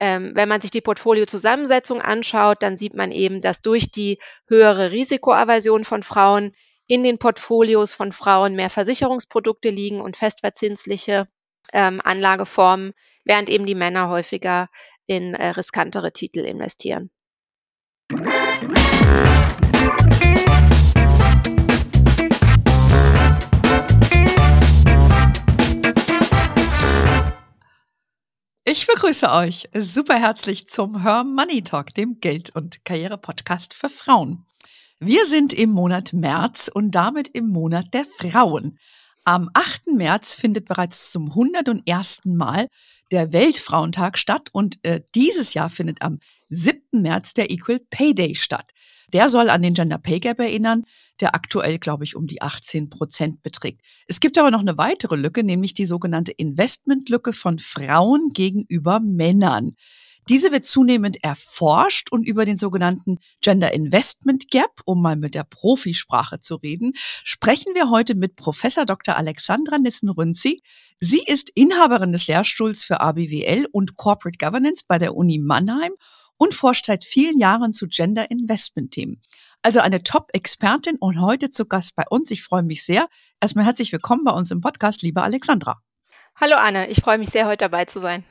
Ähm, wenn man sich die Portfoliozusammensetzung anschaut, dann sieht man eben, dass durch die höhere Risikoaversion von Frauen in den Portfolios von Frauen mehr Versicherungsprodukte liegen und festverzinsliche ähm, Anlageformen, während eben die Männer häufiger in äh, riskantere Titel investieren. Ich begrüße euch super herzlich zum Her Money Talk, dem Geld- und Karriere-Podcast für Frauen. Wir sind im Monat März und damit im Monat der Frauen. Am 8. März findet bereits zum 101. Mal der Weltfrauentag statt und äh, dieses Jahr findet am 7. März der Equal Pay Day statt. Der soll an den Gender Pay Gap erinnern, der aktuell, glaube ich, um die 18 Prozent beträgt. Es gibt aber noch eine weitere Lücke, nämlich die sogenannte Investmentlücke von Frauen gegenüber Männern. Diese wird zunehmend erforscht und über den sogenannten Gender Investment Gap, um mal mit der Profisprache zu reden, sprechen wir heute mit Professor Dr. Alexandra Nissen-Rünzi. Sie ist Inhaberin des Lehrstuhls für ABWL und Corporate Governance bei der Uni Mannheim und forscht seit vielen Jahren zu Gender Investment Themen. Also eine Top-Expertin und heute zu Gast bei uns. Ich freue mich sehr. Erstmal herzlich willkommen bei uns im Podcast, liebe Alexandra. Hallo Anne, ich freue mich sehr, heute dabei zu sein.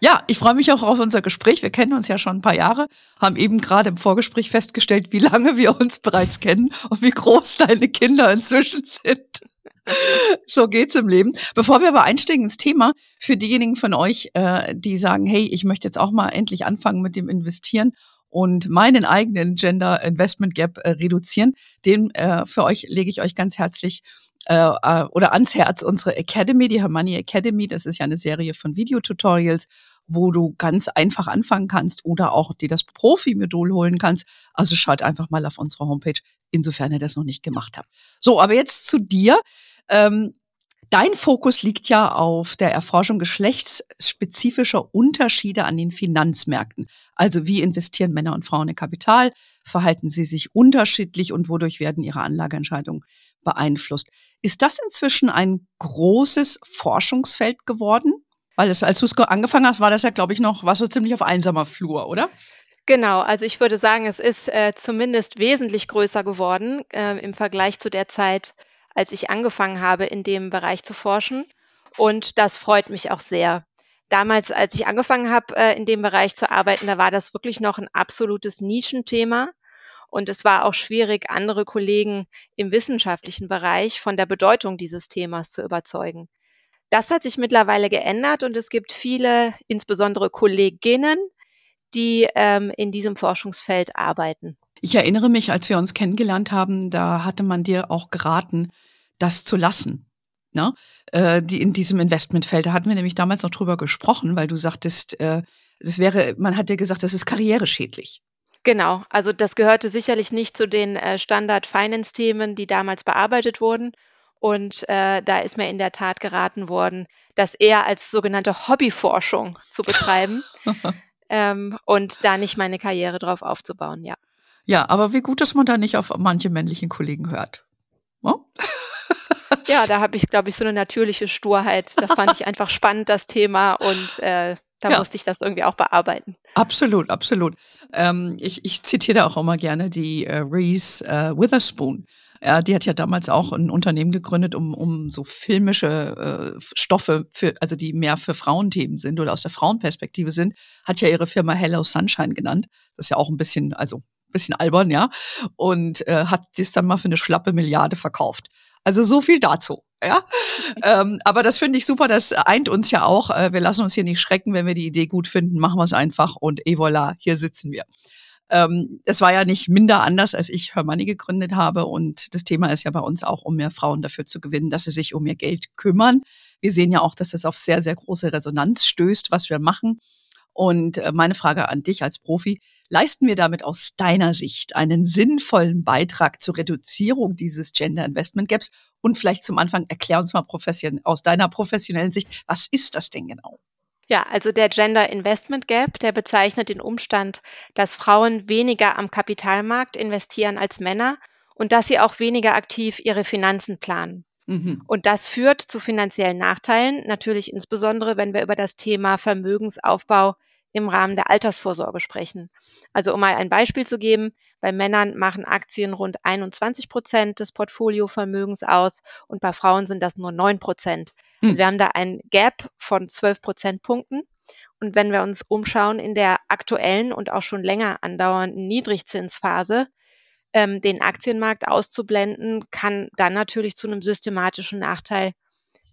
Ja, ich freue mich auch auf unser Gespräch. Wir kennen uns ja schon ein paar Jahre, haben eben gerade im Vorgespräch festgestellt, wie lange wir uns bereits kennen und wie groß deine Kinder inzwischen sind. so geht's im Leben. Bevor wir aber einsteigen ins Thema, für diejenigen von euch, äh, die sagen, hey, ich möchte jetzt auch mal endlich anfangen mit dem Investieren und meinen eigenen Gender Investment Gap äh, reduzieren, den äh, für euch lege ich euch ganz herzlich äh, äh, oder ans Herz unsere Academy, die Hermoney Academy. Das ist ja eine Serie von Videotutorials, wo du ganz einfach anfangen kannst oder auch dir das Profi-Modul holen kannst. Also schaut einfach mal auf unsere Homepage, insofern ihr das noch nicht gemacht habt. So, aber jetzt zu dir. Ähm, Dein Fokus liegt ja auf der Erforschung geschlechtsspezifischer Unterschiede an den Finanzmärkten. Also wie investieren Männer und Frauen in Kapital? Verhalten sie sich unterschiedlich und wodurch werden ihre Anlageentscheidungen beeinflusst? Ist das inzwischen ein großes Forschungsfeld geworden? Weil es, als du es angefangen hast, war das ja, glaube ich, noch, was so ziemlich auf einsamer Flur, oder? Genau, also ich würde sagen, es ist äh, zumindest wesentlich größer geworden äh, im Vergleich zu der Zeit, als ich angefangen habe, in dem Bereich zu forschen. Und das freut mich auch sehr. Damals, als ich angefangen habe, äh, in dem Bereich zu arbeiten, da war das wirklich noch ein absolutes Nischenthema. Und es war auch schwierig, andere Kollegen im wissenschaftlichen Bereich von der Bedeutung dieses Themas zu überzeugen. Das hat sich mittlerweile geändert und es gibt viele, insbesondere Kolleginnen, die ähm, in diesem Forschungsfeld arbeiten. Ich erinnere mich, als wir uns kennengelernt haben, da hatte man dir auch geraten, das zu lassen. Ne? Äh, die in diesem Investmentfeld. Da hatten wir nämlich damals noch drüber gesprochen, weil du sagtest, äh, das wäre, man hat dir gesagt, das ist karriereschädlich. Genau, also das gehörte sicherlich nicht zu den äh, Standard-Finance-Themen, die damals bearbeitet wurden. Und äh, da ist mir in der Tat geraten worden, das eher als sogenannte Hobbyforschung zu betreiben ähm, und da nicht meine Karriere drauf aufzubauen, ja. Ja, aber wie gut, dass man da nicht auf manche männlichen Kollegen hört. Oh? Ja, da habe ich, glaube ich, so eine natürliche Sturheit. Das fand ich einfach spannend, das Thema. Und äh, da ja. musste ich das irgendwie auch bearbeiten. Absolut, absolut. Ähm, ich, ich zitiere auch immer gerne die äh, Reese äh, Witherspoon. Ja, die hat ja damals auch ein Unternehmen gegründet, um, um so filmische äh, Stoffe, für, also die mehr für Frauenthemen sind oder aus der Frauenperspektive sind, hat ja ihre Firma Hello Sunshine genannt. Das ist ja auch ein bisschen, also ein bisschen albern, ja. Und äh, hat das dann mal für eine schlappe Milliarde verkauft. Also so viel dazu. Ja, ähm, aber das finde ich super, das eint uns ja auch. Äh, wir lassen uns hier nicht schrecken, wenn wir die Idee gut finden, machen wir es einfach und et voilà, hier sitzen wir. Ähm, es war ja nicht minder anders, als ich Hermanni gegründet habe und das Thema ist ja bei uns auch, um mehr Frauen dafür zu gewinnen, dass sie sich um ihr Geld kümmern. Wir sehen ja auch, dass das auf sehr, sehr große Resonanz stößt, was wir machen. Und äh, meine Frage an dich als Profi, leisten wir damit aus deiner Sicht einen sinnvollen Beitrag zur Reduzierung dieses Gender Investment Gaps? Und vielleicht zum Anfang erklär uns mal aus deiner professionellen Sicht, was ist das denn genau? Ja, also der Gender Investment Gap, der bezeichnet den Umstand, dass Frauen weniger am Kapitalmarkt investieren als Männer und dass sie auch weniger aktiv ihre Finanzen planen. Mhm. Und das führt zu finanziellen Nachteilen, natürlich insbesondere, wenn wir über das Thema Vermögensaufbau im Rahmen der Altersvorsorge sprechen. Also um mal ein Beispiel zu geben, bei Männern machen Aktien rund 21 Prozent des Portfoliovermögens aus und bei Frauen sind das nur 9 Prozent. Also hm. wir haben da ein Gap von 12 Prozentpunkten. Und wenn wir uns umschauen in der aktuellen und auch schon länger andauernden Niedrigzinsphase, ähm, den Aktienmarkt auszublenden, kann dann natürlich zu einem systematischen Nachteil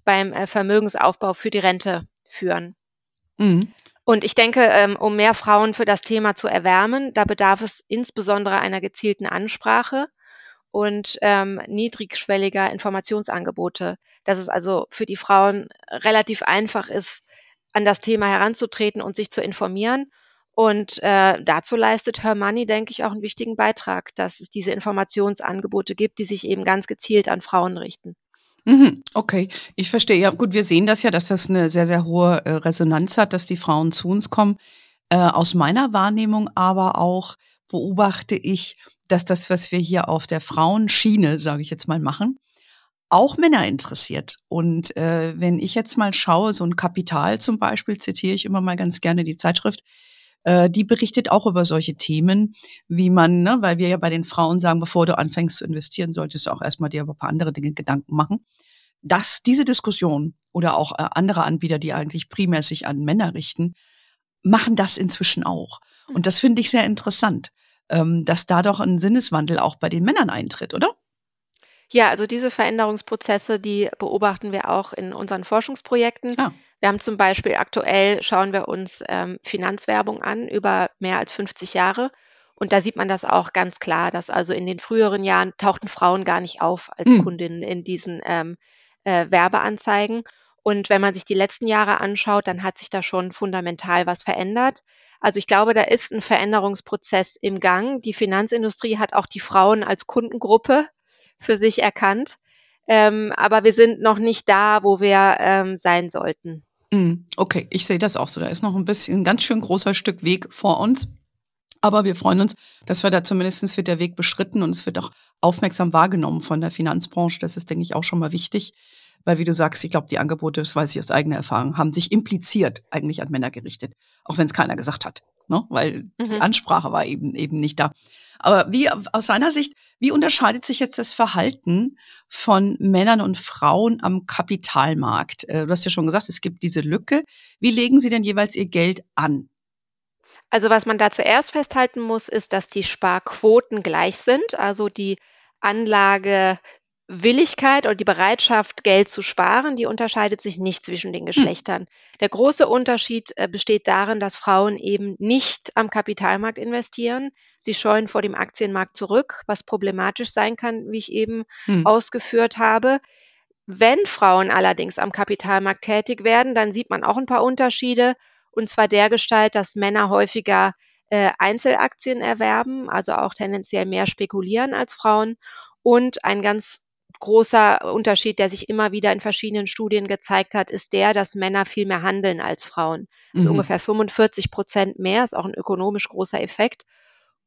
beim äh, Vermögensaufbau für die Rente führen. Mhm. Und ich denke, ähm, um mehr Frauen für das Thema zu erwärmen, da bedarf es insbesondere einer gezielten Ansprache und ähm, niedrigschwelliger Informationsangebote, dass es also für die Frauen relativ einfach ist, an das Thema heranzutreten und sich zu informieren. Und äh, dazu leistet Her Money, denke ich, auch einen wichtigen Beitrag, dass es diese Informationsangebote gibt, die sich eben ganz gezielt an Frauen richten. Mhm, okay, ich verstehe. Ja, gut, wir sehen das ja, dass das eine sehr, sehr hohe äh, Resonanz hat, dass die Frauen zu uns kommen. Äh, aus meiner Wahrnehmung aber auch beobachte ich, dass das, was wir hier auf der Frauenschiene, sage ich jetzt mal, machen, auch Männer interessiert. Und äh, wenn ich jetzt mal schaue, so ein Kapital zum Beispiel, zitiere ich immer mal ganz gerne die Zeitschrift, äh, die berichtet auch über solche Themen, wie man, ne, weil wir ja bei den Frauen sagen, bevor du anfängst zu investieren, solltest du auch erstmal dir über ein paar andere Dinge Gedanken machen dass diese Diskussion oder auch äh, andere Anbieter, die eigentlich primär sich an Männer richten, machen das inzwischen auch. Und das finde ich sehr interessant, ähm, dass da doch ein Sinneswandel auch bei den Männern eintritt, oder? Ja, also diese Veränderungsprozesse, die beobachten wir auch in unseren Forschungsprojekten. Ah. Wir haben zum Beispiel aktuell, schauen wir uns ähm, Finanzwerbung an über mehr als 50 Jahre. Und da sieht man das auch ganz klar, dass also in den früheren Jahren tauchten Frauen gar nicht auf als hm. Kundinnen in diesen ähm, äh, Werbeanzeigen. Und wenn man sich die letzten Jahre anschaut, dann hat sich da schon fundamental was verändert. Also ich glaube, da ist ein Veränderungsprozess im Gang. Die Finanzindustrie hat auch die Frauen als Kundengruppe für sich erkannt. Ähm, aber wir sind noch nicht da, wo wir ähm, sein sollten. Mm, okay, ich sehe das auch so. Da ist noch ein bisschen ein ganz schön großer Stück Weg vor uns. Aber wir freuen uns, dass wir da zumindest wird der Weg beschritten und es wird auch aufmerksam wahrgenommen von der Finanzbranche. Das ist, denke ich, auch schon mal wichtig. Weil, wie du sagst, ich glaube, die Angebote, das weiß ich aus eigener Erfahrung, haben sich impliziert eigentlich an Männer gerichtet. Auch wenn es keiner gesagt hat. Ne? Weil mhm. die Ansprache war eben, eben nicht da. Aber wie, aus seiner Sicht, wie unterscheidet sich jetzt das Verhalten von Männern und Frauen am Kapitalmarkt? Äh, du hast ja schon gesagt, es gibt diese Lücke. Wie legen sie denn jeweils ihr Geld an? Also was man da zuerst festhalten muss, ist, dass die Sparquoten gleich sind. Also die Anlagewilligkeit oder die Bereitschaft, Geld zu sparen, die unterscheidet sich nicht zwischen den hm. Geschlechtern. Der große Unterschied äh, besteht darin, dass Frauen eben nicht am Kapitalmarkt investieren. Sie scheuen vor dem Aktienmarkt zurück, was problematisch sein kann, wie ich eben hm. ausgeführt habe. Wenn Frauen allerdings am Kapitalmarkt tätig werden, dann sieht man auch ein paar Unterschiede und zwar der Gestalt, dass Männer häufiger äh, Einzelaktien erwerben, also auch tendenziell mehr spekulieren als Frauen. Und ein ganz großer Unterschied, der sich immer wieder in verschiedenen Studien gezeigt hat, ist der, dass Männer viel mehr handeln als Frauen. Also mhm. ungefähr 45 Prozent mehr, ist auch ein ökonomisch großer Effekt.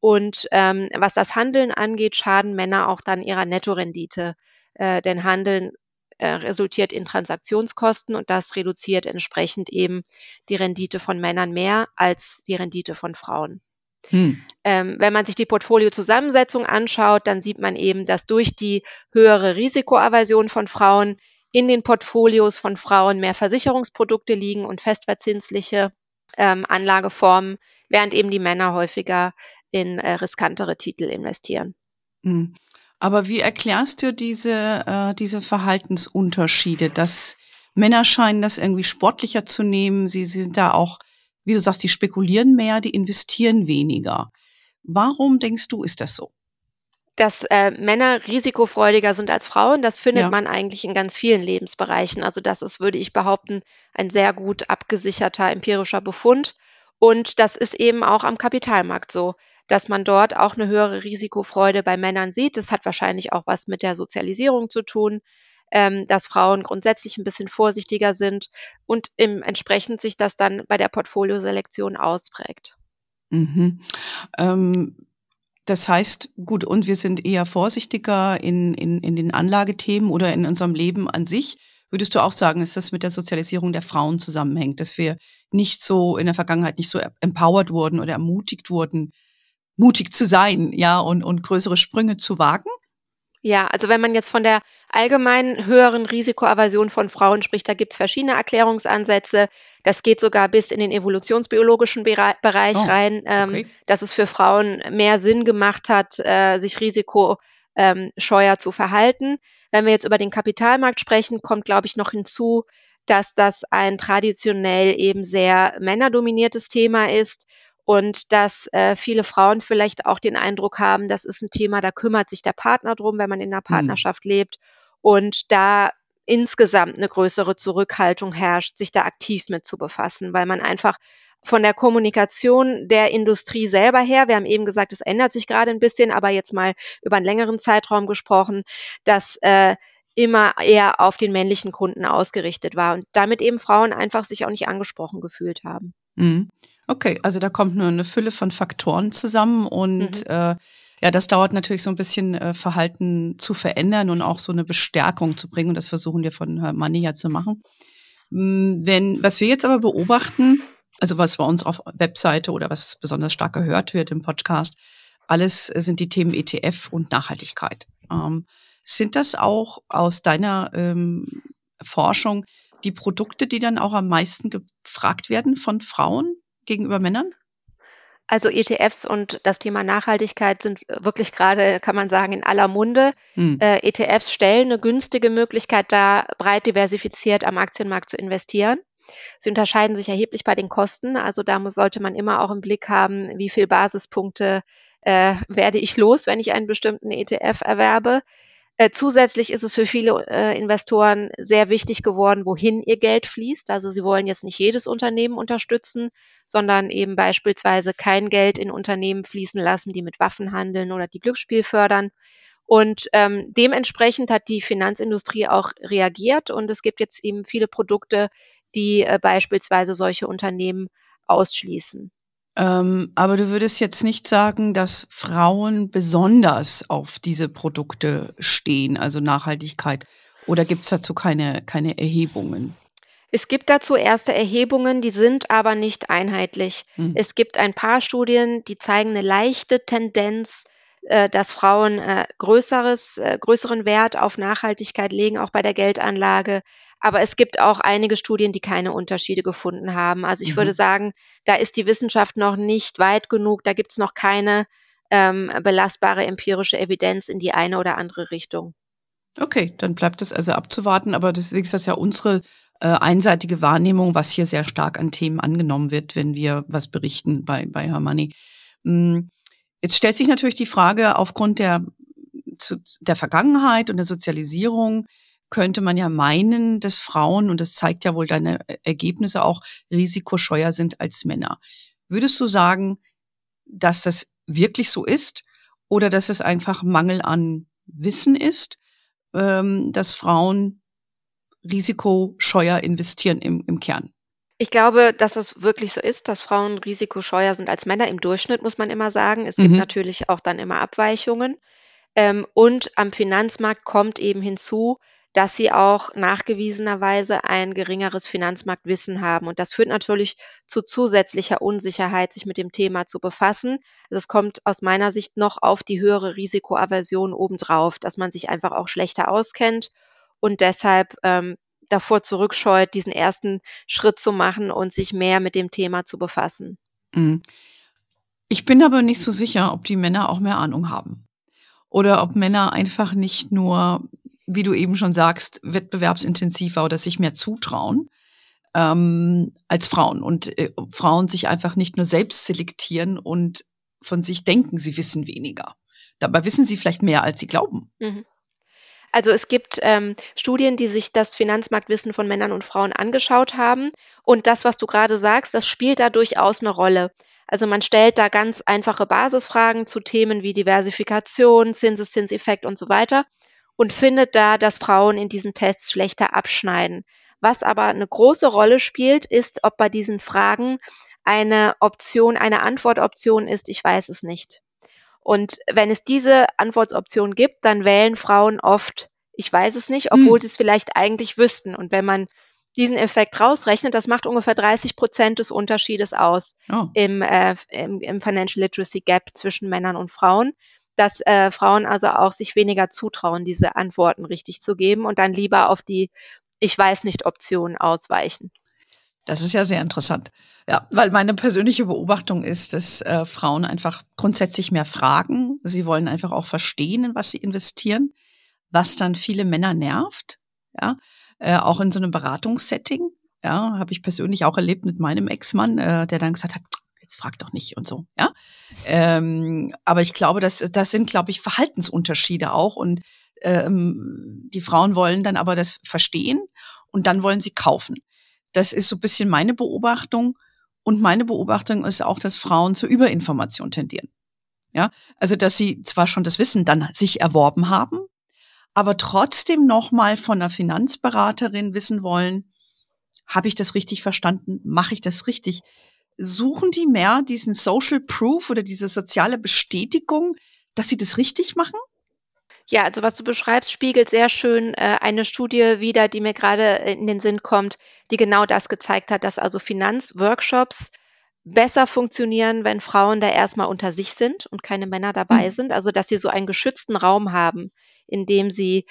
Und ähm, was das Handeln angeht, schaden Männer auch dann ihrer Nettorendite. Äh, denn Handeln äh, resultiert in Transaktionskosten und das reduziert entsprechend eben die Rendite von Männern mehr als die Rendite von Frauen. Hm. Ähm, wenn man sich die Portfoliozusammensetzung anschaut, dann sieht man eben, dass durch die höhere Risikoaversion von Frauen in den Portfolios von Frauen mehr Versicherungsprodukte liegen und festverzinsliche ähm, Anlageformen, während eben die Männer häufiger in äh, riskantere Titel investieren. Hm. Aber wie erklärst du diese, äh, diese Verhaltensunterschiede, dass Männer scheinen das irgendwie sportlicher zu nehmen, sie, sie sind da auch, wie du sagst, die spekulieren mehr, die investieren weniger. Warum denkst du, ist das so? dass äh, Männer risikofreudiger sind als Frauen, das findet ja. man eigentlich in ganz vielen Lebensbereichen. Also das ist, würde ich behaupten, ein sehr gut abgesicherter empirischer Befund. Und das ist eben auch am Kapitalmarkt so dass man dort auch eine höhere Risikofreude bei Männern sieht. Das hat wahrscheinlich auch was mit der Sozialisierung zu tun, ähm, dass Frauen grundsätzlich ein bisschen vorsichtiger sind und im, entsprechend sich das dann bei der Portfolioselektion ausprägt. Mhm. Ähm das heißt, gut, und wir sind eher vorsichtiger in, in, in den Anlagethemen oder in unserem Leben an sich. Würdest du auch sagen, dass das mit der Sozialisierung der Frauen zusammenhängt, dass wir nicht so in der Vergangenheit nicht so empowered wurden oder ermutigt wurden, mutig zu sein, ja, und, und größere Sprünge zu wagen? Ja, also wenn man jetzt von der allgemeinen höheren Risikoaversion von Frauen spricht, da gibt es verschiedene Erklärungsansätze. Das geht sogar bis in den evolutionsbiologischen Bereich oh, rein, ähm, okay. dass es für Frauen mehr Sinn gemacht hat, äh, sich risikoscheuer ähm, zu verhalten. Wenn wir jetzt über den Kapitalmarkt sprechen, kommt, glaube ich, noch hinzu, dass das ein traditionell eben sehr männerdominiertes Thema ist und dass äh, viele Frauen vielleicht auch den Eindruck haben, das ist ein Thema, da kümmert sich der Partner drum, wenn man in einer mhm. Partnerschaft mhm. lebt und da insgesamt eine größere Zurückhaltung herrscht, sich da aktiv mit zu befassen, weil man einfach von der Kommunikation der Industrie selber her, wir haben eben gesagt, es ändert sich gerade ein bisschen, aber jetzt mal über einen längeren Zeitraum gesprochen, dass äh, immer eher auf den männlichen Kunden ausgerichtet war und damit eben Frauen einfach sich auch nicht angesprochen gefühlt haben. Mhm. Okay, also da kommt nur eine Fülle von Faktoren zusammen und mhm. äh, ja, das dauert natürlich so ein bisschen äh, Verhalten zu verändern und auch so eine Bestärkung zu bringen. Und das versuchen wir von Herrn Manni ja zu machen. Hm, wenn, was wir jetzt aber beobachten, also was bei uns auf Webseite oder was besonders stark gehört wird im Podcast, alles sind die Themen ETF und Nachhaltigkeit. Ähm, sind das auch aus deiner ähm, Forschung die Produkte, die dann auch am meisten gefragt werden von Frauen? gegenüber Männern? Also ETFs und das Thema Nachhaltigkeit sind wirklich gerade, kann man sagen, in aller Munde. Hm. Äh, ETFs stellen eine günstige Möglichkeit dar, breit diversifiziert am Aktienmarkt zu investieren. Sie unterscheiden sich erheblich bei den Kosten. Also da muss, sollte man immer auch im Blick haben, wie viel Basispunkte äh, werde ich los, wenn ich einen bestimmten ETF erwerbe. Äh, zusätzlich ist es für viele äh, Investoren sehr wichtig geworden, wohin ihr Geld fließt. Also sie wollen jetzt nicht jedes Unternehmen unterstützen, sondern eben beispielsweise kein Geld in Unternehmen fließen lassen, die mit Waffen handeln oder die Glücksspiel fördern. Und ähm, dementsprechend hat die Finanzindustrie auch reagiert und es gibt jetzt eben viele Produkte, die äh, beispielsweise solche Unternehmen ausschließen. Ähm, aber du würdest jetzt nicht sagen, dass Frauen besonders auf diese Produkte stehen, also Nachhaltigkeit. Oder gibt es dazu keine, keine Erhebungen? Es gibt dazu erste Erhebungen, die sind aber nicht einheitlich. Mhm. Es gibt ein paar Studien, die zeigen eine leichte Tendenz, äh, dass Frauen äh, größeres, äh, größeren Wert auf Nachhaltigkeit legen, auch bei der Geldanlage. Aber es gibt auch einige Studien, die keine Unterschiede gefunden haben. Also ich mhm. würde sagen, da ist die Wissenschaft noch nicht weit genug. Da gibt es noch keine ähm, belastbare empirische Evidenz in die eine oder andere Richtung. Okay, dann bleibt es also abzuwarten. Aber deswegen ist das ja unsere äh, einseitige Wahrnehmung, was hier sehr stark an Themen angenommen wird, wenn wir was berichten bei, bei Hermanni. Hm, jetzt stellt sich natürlich die Frage, aufgrund der, der Vergangenheit und der Sozialisierung, könnte man ja meinen, dass Frauen, und das zeigt ja wohl deine Ergebnisse auch, risikoscheuer sind als Männer. Würdest du sagen, dass das wirklich so ist oder dass es einfach Mangel an Wissen ist, ähm, dass Frauen risikoscheuer investieren im, im Kern? Ich glaube, dass es wirklich so ist, dass Frauen risikoscheuer sind als Männer. Im Durchschnitt muss man immer sagen. Es gibt mhm. natürlich auch dann immer Abweichungen. Ähm, und am Finanzmarkt kommt eben hinzu, dass sie auch nachgewiesenerweise ein geringeres Finanzmarktwissen haben. Und das führt natürlich zu zusätzlicher Unsicherheit, sich mit dem Thema zu befassen. Also es kommt aus meiner Sicht noch auf die höhere Risikoaversion obendrauf, dass man sich einfach auch schlechter auskennt und deshalb ähm, davor zurückscheut, diesen ersten Schritt zu machen und sich mehr mit dem Thema zu befassen. Mhm. Ich bin aber nicht so sicher, ob die Männer auch mehr Ahnung haben. Oder ob Männer einfach nicht nur wie du eben schon sagst, wettbewerbsintensiver oder sich mehr zutrauen ähm, als Frauen. Und äh, Frauen sich einfach nicht nur selbst selektieren und von sich denken, sie wissen weniger. Dabei wissen sie vielleicht mehr, als sie glauben. Mhm. Also es gibt ähm, Studien, die sich das Finanzmarktwissen von Männern und Frauen angeschaut haben. Und das, was du gerade sagst, das spielt da durchaus eine Rolle. Also man stellt da ganz einfache Basisfragen zu Themen wie Diversifikation, Zinseszinseffekt und so weiter und findet da, dass Frauen in diesen Tests schlechter abschneiden. Was aber eine große Rolle spielt, ist, ob bei diesen Fragen eine Option, eine Antwortoption ist, ich weiß es nicht. Und wenn es diese Antwortoption gibt, dann wählen Frauen oft, ich weiß es nicht, obwohl hm. sie es vielleicht eigentlich wüssten. Und wenn man diesen Effekt rausrechnet, das macht ungefähr 30 Prozent des Unterschiedes aus oh. im, äh, im, im Financial Literacy Gap zwischen Männern und Frauen dass äh, Frauen also auch sich weniger zutrauen, diese Antworten richtig zu geben und dann lieber auf die Ich weiß nicht Option ausweichen. Das ist ja sehr interessant. Ja, weil meine persönliche Beobachtung ist, dass äh, Frauen einfach grundsätzlich mehr fragen. Sie wollen einfach auch verstehen, in was sie investieren, was dann viele Männer nervt. Ja, äh, auch in so einem Beratungssetting. Ja, habe ich persönlich auch erlebt mit meinem Ex-Mann, äh, der dann gesagt hat, jetzt frag doch nicht und so, ja. Ähm, aber ich glaube, dass das sind, glaube ich, Verhaltensunterschiede auch und ähm, die Frauen wollen dann aber das verstehen und dann wollen sie kaufen. Das ist so ein bisschen meine Beobachtung und meine Beobachtung ist auch, dass Frauen zur Überinformation tendieren. Ja, also dass sie zwar schon das Wissen dann sich erworben haben, aber trotzdem nochmal von einer Finanzberaterin wissen wollen, habe ich das richtig verstanden? Mache ich das richtig? Suchen die mehr diesen Social Proof oder diese soziale Bestätigung, dass sie das richtig machen? Ja, also was du beschreibst, spiegelt sehr schön äh, eine Studie wider, die mir gerade in den Sinn kommt, die genau das gezeigt hat, dass also Finanzworkshops besser funktionieren, wenn Frauen da erstmal unter sich sind und keine Männer dabei mhm. sind. Also dass sie so einen geschützten Raum haben, in dem sie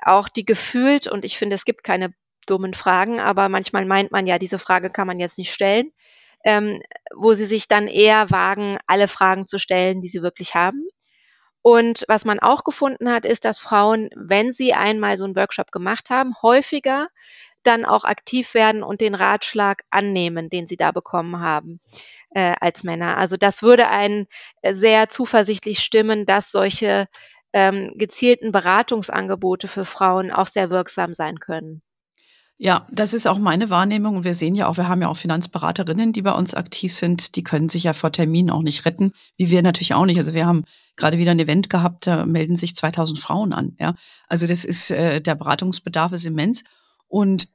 auch die gefühlt, und ich finde, es gibt keine dummen Fragen, aber manchmal meint man ja, diese Frage kann man jetzt nicht stellen, ähm, wo sie sich dann eher wagen, alle Fragen zu stellen, die sie wirklich haben. Und was man auch gefunden hat, ist, dass Frauen, wenn sie einmal so einen Workshop gemacht haben, häufiger dann auch aktiv werden und den Ratschlag annehmen, den sie da bekommen haben äh, als Männer. Also das würde einen sehr zuversichtlich stimmen, dass solche ähm, gezielten Beratungsangebote für Frauen auch sehr wirksam sein können. Ja, das ist auch meine Wahrnehmung. Und wir sehen ja auch, wir haben ja auch Finanzberaterinnen, die bei uns aktiv sind. Die können sich ja vor Terminen auch nicht retten, wie wir natürlich auch nicht. Also wir haben gerade wieder ein Event gehabt, da melden sich 2000 Frauen an. Ja, also das ist, äh, der Beratungsbedarf ist immens. Und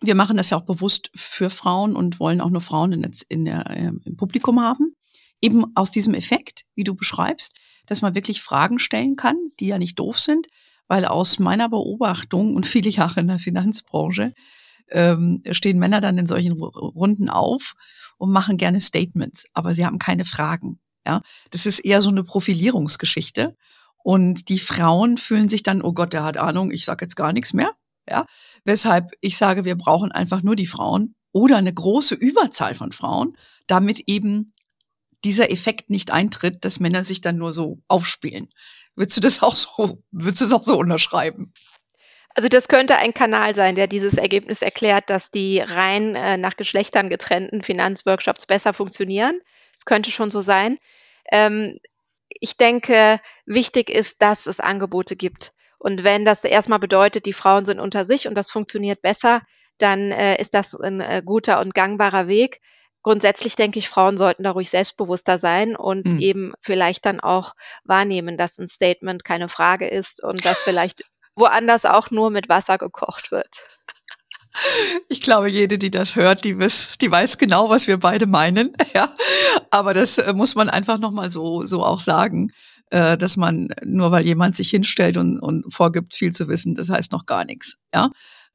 wir machen das ja auch bewusst für Frauen und wollen auch nur Frauen in, in der, äh, im Publikum haben. Eben aus diesem Effekt, wie du beschreibst, dass man wirklich Fragen stellen kann, die ja nicht doof sind, weil aus meiner Beobachtung und viele Jahre in der Finanzbranche ähm, stehen Männer dann in solchen Runden auf und machen gerne Statements, aber sie haben keine Fragen. Ja, das ist eher so eine Profilierungsgeschichte. Und die Frauen fühlen sich dann, oh Gott, der hat Ahnung, ich sage jetzt gar nichts mehr. Ja, weshalb ich sage, wir brauchen einfach nur die Frauen oder eine große Überzahl von Frauen, damit eben dieser Effekt nicht eintritt, dass Männer sich dann nur so aufspielen. Würdest du das auch so, würdest du das auch so unterschreiben? Also das könnte ein Kanal sein, der dieses Ergebnis erklärt, dass die rein äh, nach Geschlechtern getrennten Finanzworkshops besser funktionieren. Es könnte schon so sein. Ähm, ich denke, wichtig ist, dass es Angebote gibt. Und wenn das erstmal bedeutet, die Frauen sind unter sich und das funktioniert besser, dann äh, ist das ein äh, guter und gangbarer Weg grundsätzlich denke ich, Frauen sollten da ruhig selbstbewusster sein und mhm. eben vielleicht dann auch wahrnehmen, dass ein Statement keine Frage ist und dass vielleicht woanders auch nur mit Wasser gekocht wird. Ich glaube, jede, die das hört, die, wiss, die weiß genau, was wir beide meinen. Ja, aber das äh, muss man einfach noch mal so so auch sagen, äh, dass man nur weil jemand sich hinstellt und, und vorgibt, viel zu wissen, das heißt noch gar nichts. Ja,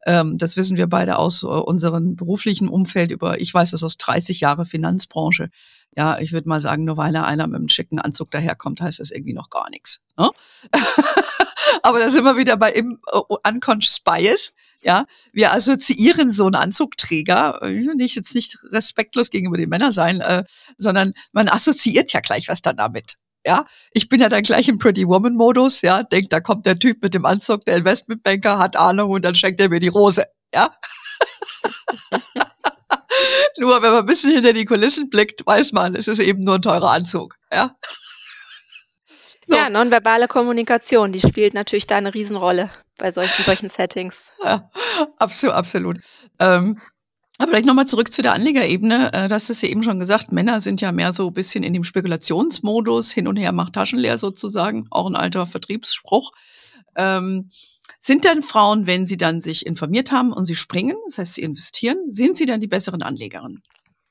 ähm, das wissen wir beide aus äh, unserem beruflichen Umfeld über, ich weiß es aus 30 Jahre Finanzbranche. Ja, ich würde mal sagen, nur weil einer mit einem schicken Anzug daherkommt, heißt das irgendwie noch gar nichts. Ne? Aber da sind wir wieder bei im, uh, Unconscious Bias. Ja, wir assoziieren so einen Anzugträger, nicht jetzt nicht respektlos gegenüber den Männern sein, äh, sondern man assoziiert ja gleich was dann damit. Ja, ich bin ja dann gleich im Pretty Woman Modus, ja, denk, da kommt der Typ mit dem Anzug, der Investmentbanker hat Ahnung und dann schenkt er mir die Rose, ja. nur wenn man ein bisschen hinter die Kulissen blickt, weiß man, es ist eben nur ein teurer Anzug, ja. So. Ja, nonverbale Kommunikation, die spielt natürlich da eine Riesenrolle bei solchen, solchen Settings. Ja, absolut, absolut. Ähm, aber vielleicht nochmal zurück zu der Anlegerebene. Äh, du hast es ja eben schon gesagt, Männer sind ja mehr so ein bisschen in dem Spekulationsmodus, hin und her macht Taschen leer sozusagen, auch ein alter Vertriebsspruch. Ähm, sind denn Frauen, wenn sie dann sich informiert haben und sie springen, das heißt, sie investieren, sind sie dann die besseren Anlegerinnen?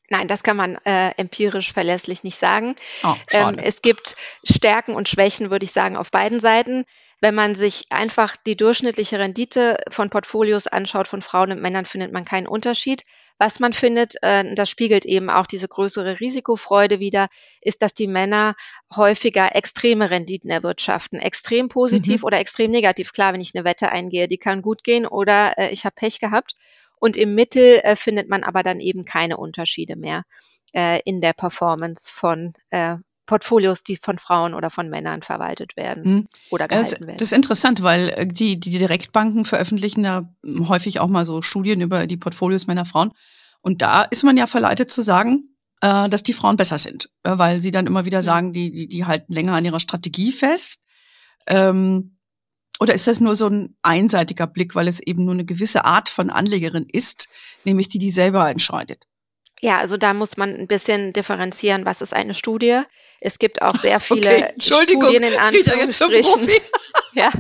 Nein, das kann man äh, empirisch verlässlich nicht sagen. Oh, ähm, es gibt Stärken und Schwächen, würde ich sagen, auf beiden Seiten. Wenn man sich einfach die durchschnittliche Rendite von Portfolios anschaut von Frauen und Männern, findet man keinen Unterschied. Was man findet, äh, das spiegelt eben auch diese größere Risikofreude wider, ist, dass die Männer häufiger extreme Renditen erwirtschaften. Extrem positiv mhm. oder extrem negativ. Klar, wenn ich eine Wette eingehe, die kann gut gehen oder äh, ich habe Pech gehabt. Und im Mittel äh, findet man aber dann eben keine Unterschiede mehr in der Performance von Portfolios, die von Frauen oder von Männern verwaltet werden hm. oder gehalten das, werden. Das ist interessant, weil äh, die, die Direktbanken veröffentlichen da häufig auch mal so Studien über die Portfolios Männer, Frauen. Und da ist man ja verleitet zu sagen, äh, dass die Frauen besser sind, äh, weil sie dann immer wieder sagen, die, die, die halten länger an ihrer Strategie fest. Ähm, oder ist das nur so ein einseitiger Blick, weil es eben nur eine gewisse Art von Anlegerin ist, nämlich die, die selber entscheidet? Ja, also da muss man ein bisschen differenzieren, was ist eine Studie. Es gibt auch sehr viele okay, Studien in Anführungsstrichen, ja,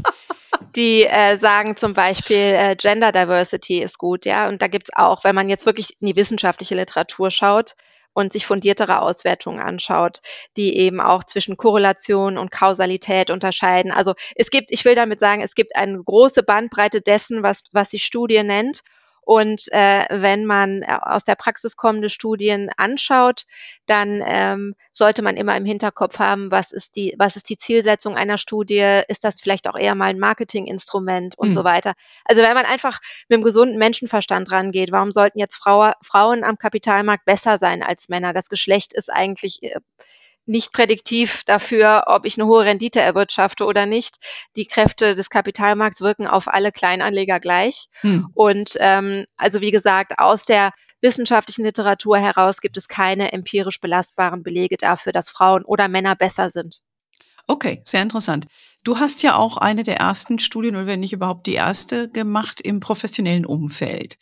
die äh, sagen zum Beispiel, äh, Gender Diversity ist gut, ja. Und da gibt's auch, wenn man jetzt wirklich in die wissenschaftliche Literatur schaut und sich fundiertere Auswertungen anschaut, die eben auch zwischen Korrelation und Kausalität unterscheiden. Also es gibt, ich will damit sagen, es gibt eine große Bandbreite dessen, was, was die Studie nennt. Und äh, wenn man äh, aus der Praxis kommende Studien anschaut, dann ähm, sollte man immer im Hinterkopf haben, was ist die, was ist die Zielsetzung einer Studie? Ist das vielleicht auch eher mal ein Marketinginstrument und mhm. so weiter? Also wenn man einfach mit einem gesunden Menschenverstand rangeht, warum sollten jetzt Frau, Frauen am Kapitalmarkt besser sein als Männer? Das Geschlecht ist eigentlich äh, nicht prädiktiv dafür, ob ich eine hohe Rendite erwirtschafte oder nicht. Die Kräfte des Kapitalmarkts wirken auf alle Kleinanleger gleich. Hm. Und ähm, also wie gesagt, aus der wissenschaftlichen Literatur heraus gibt es keine empirisch belastbaren Belege dafür, dass Frauen oder Männer besser sind. Okay, sehr interessant. Du hast ja auch eine der ersten Studien, oder wenn nicht überhaupt die erste, gemacht im professionellen Umfeld.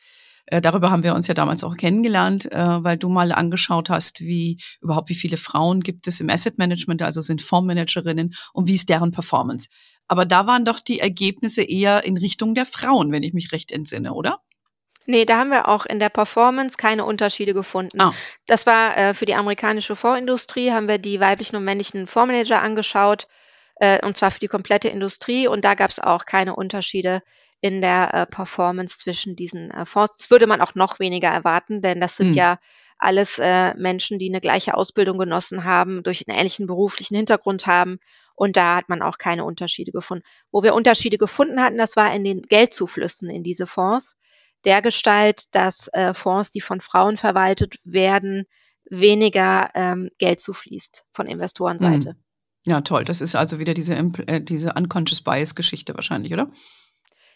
Äh, darüber haben wir uns ja damals auch kennengelernt, äh, weil du mal angeschaut hast, wie überhaupt wie viele Frauen gibt es im Asset Management, also sind Fondsmanagerinnen und wie ist deren Performance. Aber da waren doch die Ergebnisse eher in Richtung der Frauen, wenn ich mich recht entsinne, oder? Nee, da haben wir auch in der Performance keine Unterschiede gefunden. Ah. Das war äh, für die amerikanische Fondsindustrie, haben wir die weiblichen und männlichen Fondsmanager angeschaut, äh, und zwar für die komplette Industrie. Und da gab es auch keine Unterschiede in der äh, Performance zwischen diesen äh, Fonds. Das würde man auch noch weniger erwarten, denn das sind mhm. ja alles äh, Menschen, die eine gleiche Ausbildung genossen haben, durch einen ähnlichen beruflichen Hintergrund haben. Und da hat man auch keine Unterschiede gefunden. Wo wir Unterschiede gefunden hatten, das war in den Geldzuflüssen in diese Fonds. Der Gestalt, dass äh, Fonds, die von Frauen verwaltet werden, weniger ähm, Geld zufließt von Investorenseite. Mhm. Ja, toll. Das ist also wieder diese, äh, diese Unconscious Bias Geschichte wahrscheinlich, oder?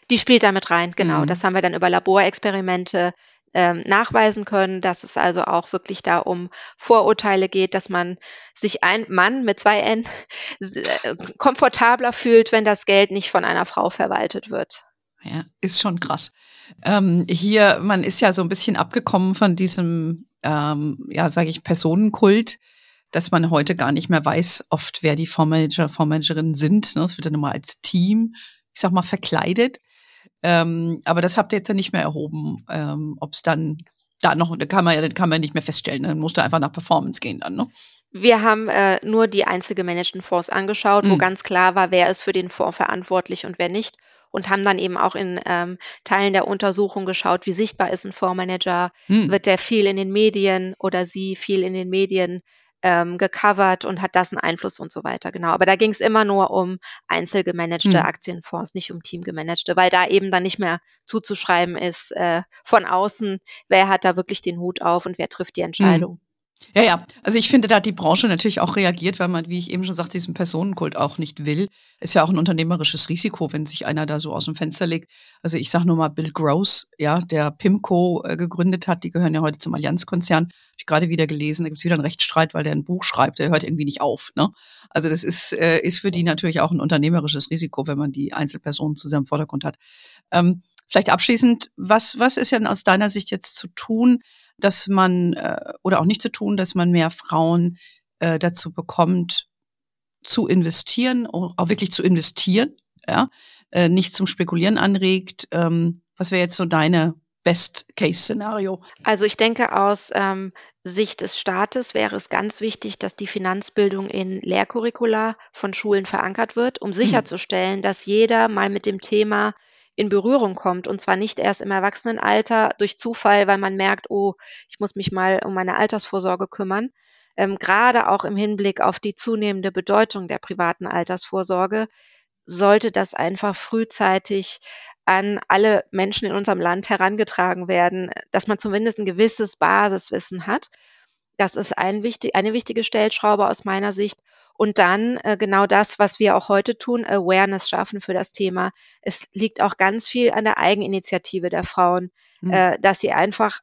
Die spielt damit rein, genau. Mhm. Das haben wir dann über Laborexperimente ähm, nachweisen können, dass es also auch wirklich da um Vorurteile geht, dass man sich ein Mann mit zwei N äh, komfortabler fühlt, wenn das Geld nicht von einer Frau verwaltet wird. Ja, ist schon krass. Ähm, hier, man ist ja so ein bisschen abgekommen von diesem, ähm, ja, sage ich, Personenkult, dass man heute gar nicht mehr weiß, oft wer die Fondsmanager, Fondsmanagerinnen sind. Ne? Das wird dann immer als Team, ich sag mal, verkleidet. Ähm, aber das habt ihr jetzt ja nicht mehr erhoben, ähm, ob es dann da noch, da kann man ja, kann man nicht mehr feststellen, dann musst du einfach nach Performance gehen dann, ne? Wir haben äh, nur die einzelgemanagten Fonds angeschaut, mhm. wo ganz klar war, wer ist für den Fonds verantwortlich und wer nicht. Und haben dann eben auch in ähm, Teilen der Untersuchung geschaut, wie sichtbar ist ein Fondsmanager, mhm. wird der viel in den Medien oder sie viel in den Medien ähm, gecovert und hat das einen Einfluss und so weiter. Genau. Aber da ging es immer nur um einzelgemanagte mhm. Aktienfonds, nicht um teamgemanagte, weil da eben dann nicht mehr zuzuschreiben ist äh, von außen, wer hat da wirklich den Hut auf und wer trifft die Entscheidung. Mhm. Ja, ja. Also ich finde, da hat die Branche natürlich auch reagiert, weil man, wie ich eben schon sagte, diesen Personenkult auch nicht will. Ist ja auch ein unternehmerisches Risiko, wenn sich einer da so aus dem Fenster legt. Also ich sage nur mal Bill Gross, ja, der Pimco äh, gegründet hat, die gehören ja heute zum Allianzkonzern. Hab ich gerade wieder gelesen, da gibt's wieder einen Rechtsstreit, weil der ein Buch schreibt, der hört irgendwie nicht auf. Ne? Also das ist, äh, ist für die natürlich auch ein unternehmerisches Risiko, wenn man die Einzelpersonen zu seinem Vordergrund hat. Ähm, vielleicht abschließend, was, was ist denn aus deiner Sicht jetzt zu tun, dass man, äh, oder auch nicht zu tun, dass man mehr Frauen äh, dazu bekommt, zu investieren, auch wirklich zu investieren, ja, äh, nicht zum Spekulieren anregt. Ähm, was wäre jetzt so deine Best-Case-Szenario? Also ich denke aus ähm, Sicht des Staates wäre es ganz wichtig, dass die Finanzbildung in Lehrcurricula von Schulen verankert wird, um sicherzustellen, dass jeder mal mit dem Thema in Berührung kommt und zwar nicht erst im Erwachsenenalter durch Zufall, weil man merkt, oh, ich muss mich mal um meine Altersvorsorge kümmern. Ähm, gerade auch im Hinblick auf die zunehmende Bedeutung der privaten Altersvorsorge sollte das einfach frühzeitig an alle Menschen in unserem Land herangetragen werden, dass man zumindest ein gewisses Basiswissen hat. Das ist ein wichtig, eine wichtige Stellschraube aus meiner Sicht. Und dann äh, genau das, was wir auch heute tun, Awareness schaffen für das Thema. Es liegt auch ganz viel an der Eigeninitiative der Frauen, mhm. äh, dass sie einfach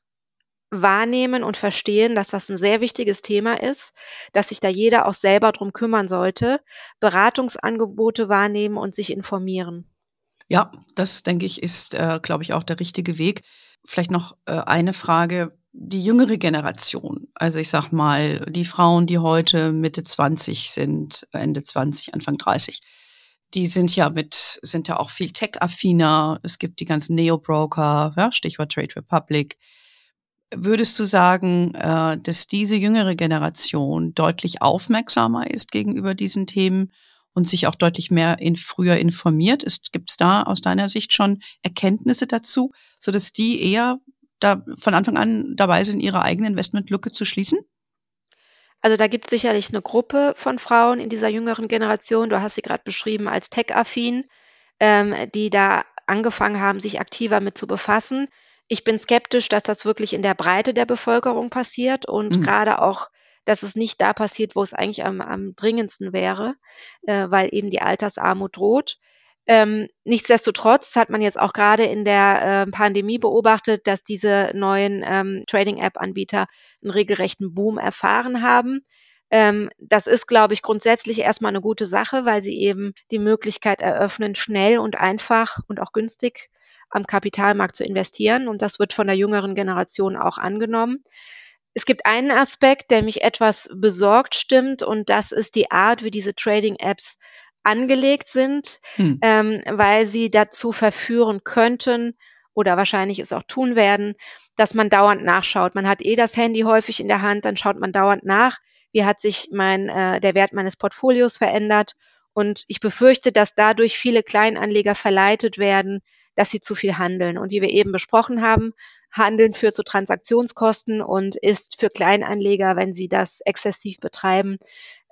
wahrnehmen und verstehen, dass das ein sehr wichtiges Thema ist, dass sich da jeder auch selber drum kümmern sollte, Beratungsangebote wahrnehmen und sich informieren. Ja, das denke ich ist, äh, glaube ich, auch der richtige Weg. Vielleicht noch äh, eine Frage. Die jüngere Generation, also ich sag mal, die Frauen, die heute Mitte 20 sind, Ende 20, Anfang 30, die sind ja mit, sind ja auch viel tech-affiner. Es gibt die ganzen Neo-Broker, ja, Stichwort Trade Republic. Würdest du sagen, äh, dass diese jüngere Generation deutlich aufmerksamer ist gegenüber diesen Themen und sich auch deutlich mehr in früher informiert. Gibt es da aus deiner Sicht schon Erkenntnisse dazu, so dass die eher da von Anfang an dabei sind, ihre eigene Investmentlücke zu schließen? Also da gibt es sicherlich eine Gruppe von Frauen in dieser jüngeren Generation, du hast sie gerade beschrieben als tech-affin, ähm, die da angefangen haben, sich aktiver mit zu befassen. Ich bin skeptisch, dass das wirklich in der Breite der Bevölkerung passiert und mhm. gerade auch dass es nicht da passiert, wo es eigentlich am, am dringendsten wäre, äh, weil eben die Altersarmut droht. Ähm, nichtsdestotrotz hat man jetzt auch gerade in der äh, Pandemie beobachtet, dass diese neuen ähm, Trading-App-Anbieter einen regelrechten Boom erfahren haben. Ähm, das ist, glaube ich, grundsätzlich erstmal eine gute Sache, weil sie eben die Möglichkeit eröffnen, schnell und einfach und auch günstig am Kapitalmarkt zu investieren. Und das wird von der jüngeren Generation auch angenommen. Es gibt einen Aspekt, der mich etwas besorgt stimmt, und das ist die Art, wie diese Trading-Apps angelegt sind, hm. ähm, weil sie dazu verführen könnten oder wahrscheinlich es auch tun werden, dass man dauernd nachschaut. Man hat eh das Handy häufig in der Hand, dann schaut man dauernd nach, wie hat sich mein, äh, der Wert meines Portfolios verändert. Und ich befürchte, dass dadurch viele Kleinanleger verleitet werden, dass sie zu viel handeln. Und wie wir eben besprochen haben, Handeln führt zu Transaktionskosten und ist für Kleinanleger, wenn sie das exzessiv betreiben,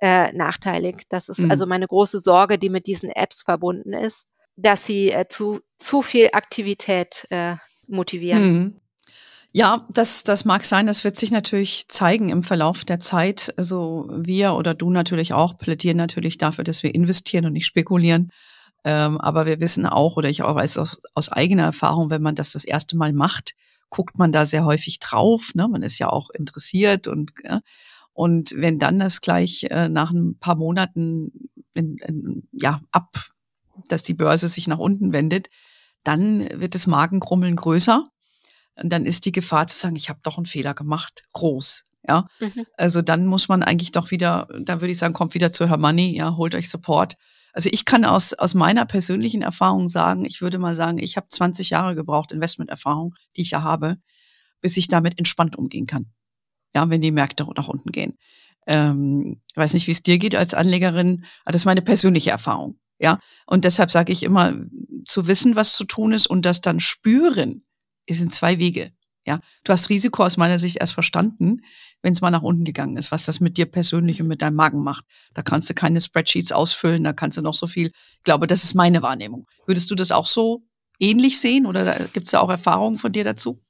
äh, nachteilig. Das ist mhm. also meine große Sorge, die mit diesen Apps verbunden ist, dass sie äh, zu, zu viel Aktivität äh, motivieren. Mhm. Ja, das, das mag sein. Das wird sich natürlich zeigen im Verlauf der Zeit. Also wir oder du natürlich auch plädieren natürlich dafür, dass wir investieren und nicht spekulieren. Ähm, aber wir wissen auch, oder ich auch weiß aus, aus eigener Erfahrung, wenn man das das erste Mal macht, guckt man da sehr häufig drauf. Ne? Man ist ja auch interessiert und ja. Und wenn dann das gleich äh, nach ein paar Monaten in, in, ja ab, dass die Börse sich nach unten wendet, dann wird das Magenkrummeln größer. Und dann ist die Gefahr zu sagen, ich habe doch einen Fehler gemacht, groß. Ja, mhm. also dann muss man eigentlich doch wieder, da würde ich sagen, kommt wieder zu Herr Money, ja, holt euch Support also ich kann aus, aus meiner persönlichen Erfahrung sagen, ich würde mal sagen, ich habe 20 Jahre gebraucht, Investmenterfahrung, die ich ja habe, bis ich damit entspannt umgehen kann. Ja, wenn die Märkte nach unten gehen. Ähm, ich weiß nicht, wie es dir geht als Anlegerin, aber das ist meine persönliche Erfahrung. Ja, und deshalb sage ich immer, zu wissen, was zu tun ist und das dann spüren, in zwei Wege. Ja, du hast Risiko aus meiner Sicht erst verstanden, wenn es mal nach unten gegangen ist, was das mit dir persönlich und mit deinem Magen macht. Da kannst du keine Spreadsheets ausfüllen, da kannst du noch so viel. Ich glaube, das ist meine Wahrnehmung. Würdest du das auch so ähnlich sehen oder gibt es da auch Erfahrungen von dir dazu?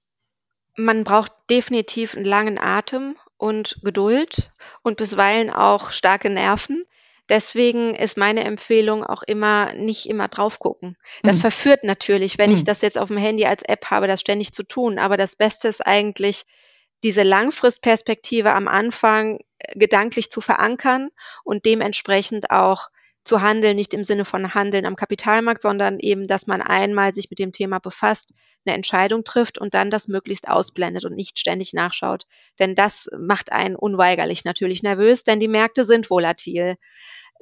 Man braucht definitiv einen langen Atem und Geduld und bisweilen auch starke Nerven. Deswegen ist meine Empfehlung auch immer nicht immer drauf gucken. Das mhm. verführt natürlich, wenn mhm. ich das jetzt auf dem Handy als App habe, das ständig zu tun. Aber das Beste ist eigentlich, diese Langfristperspektive am Anfang äh, gedanklich zu verankern und dementsprechend auch zu handeln, nicht im Sinne von Handeln am Kapitalmarkt, sondern eben, dass man einmal sich mit dem Thema befasst, eine Entscheidung trifft und dann das möglichst ausblendet und nicht ständig nachschaut. Denn das macht einen unweigerlich natürlich nervös, denn die Märkte sind volatil.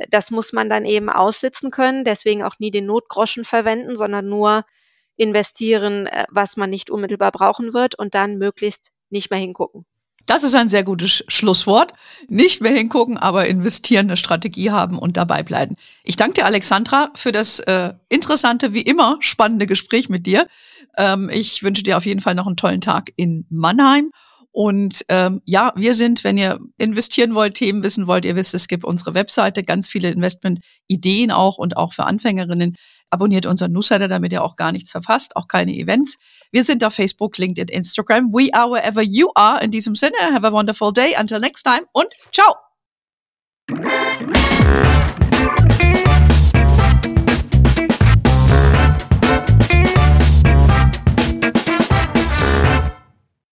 Das muss man dann eben aussitzen können, deswegen auch nie den Notgroschen verwenden, sondern nur investieren, äh, was man nicht unmittelbar brauchen wird und dann möglichst nicht mehr hingucken. Das ist ein sehr gutes Schlusswort. Nicht mehr hingucken, aber investieren, eine Strategie haben und dabei bleiben. Ich danke dir, Alexandra, für das äh, interessante, wie immer, spannende Gespräch mit dir. Ähm, ich wünsche dir auf jeden Fall noch einen tollen Tag in Mannheim. Und ähm, ja, wir sind, wenn ihr investieren wollt, Themen wissen wollt, ihr wisst, es gibt unsere Webseite, ganz viele Investment-Ideen auch und auch für Anfängerinnen. Abonniert unseren Newsletter, damit ihr auch gar nichts verfasst, auch keine Events. Wir sind auf Facebook, LinkedIn, Instagram. We are wherever you are. In diesem Sinne, have a wonderful day. Until next time und ciao.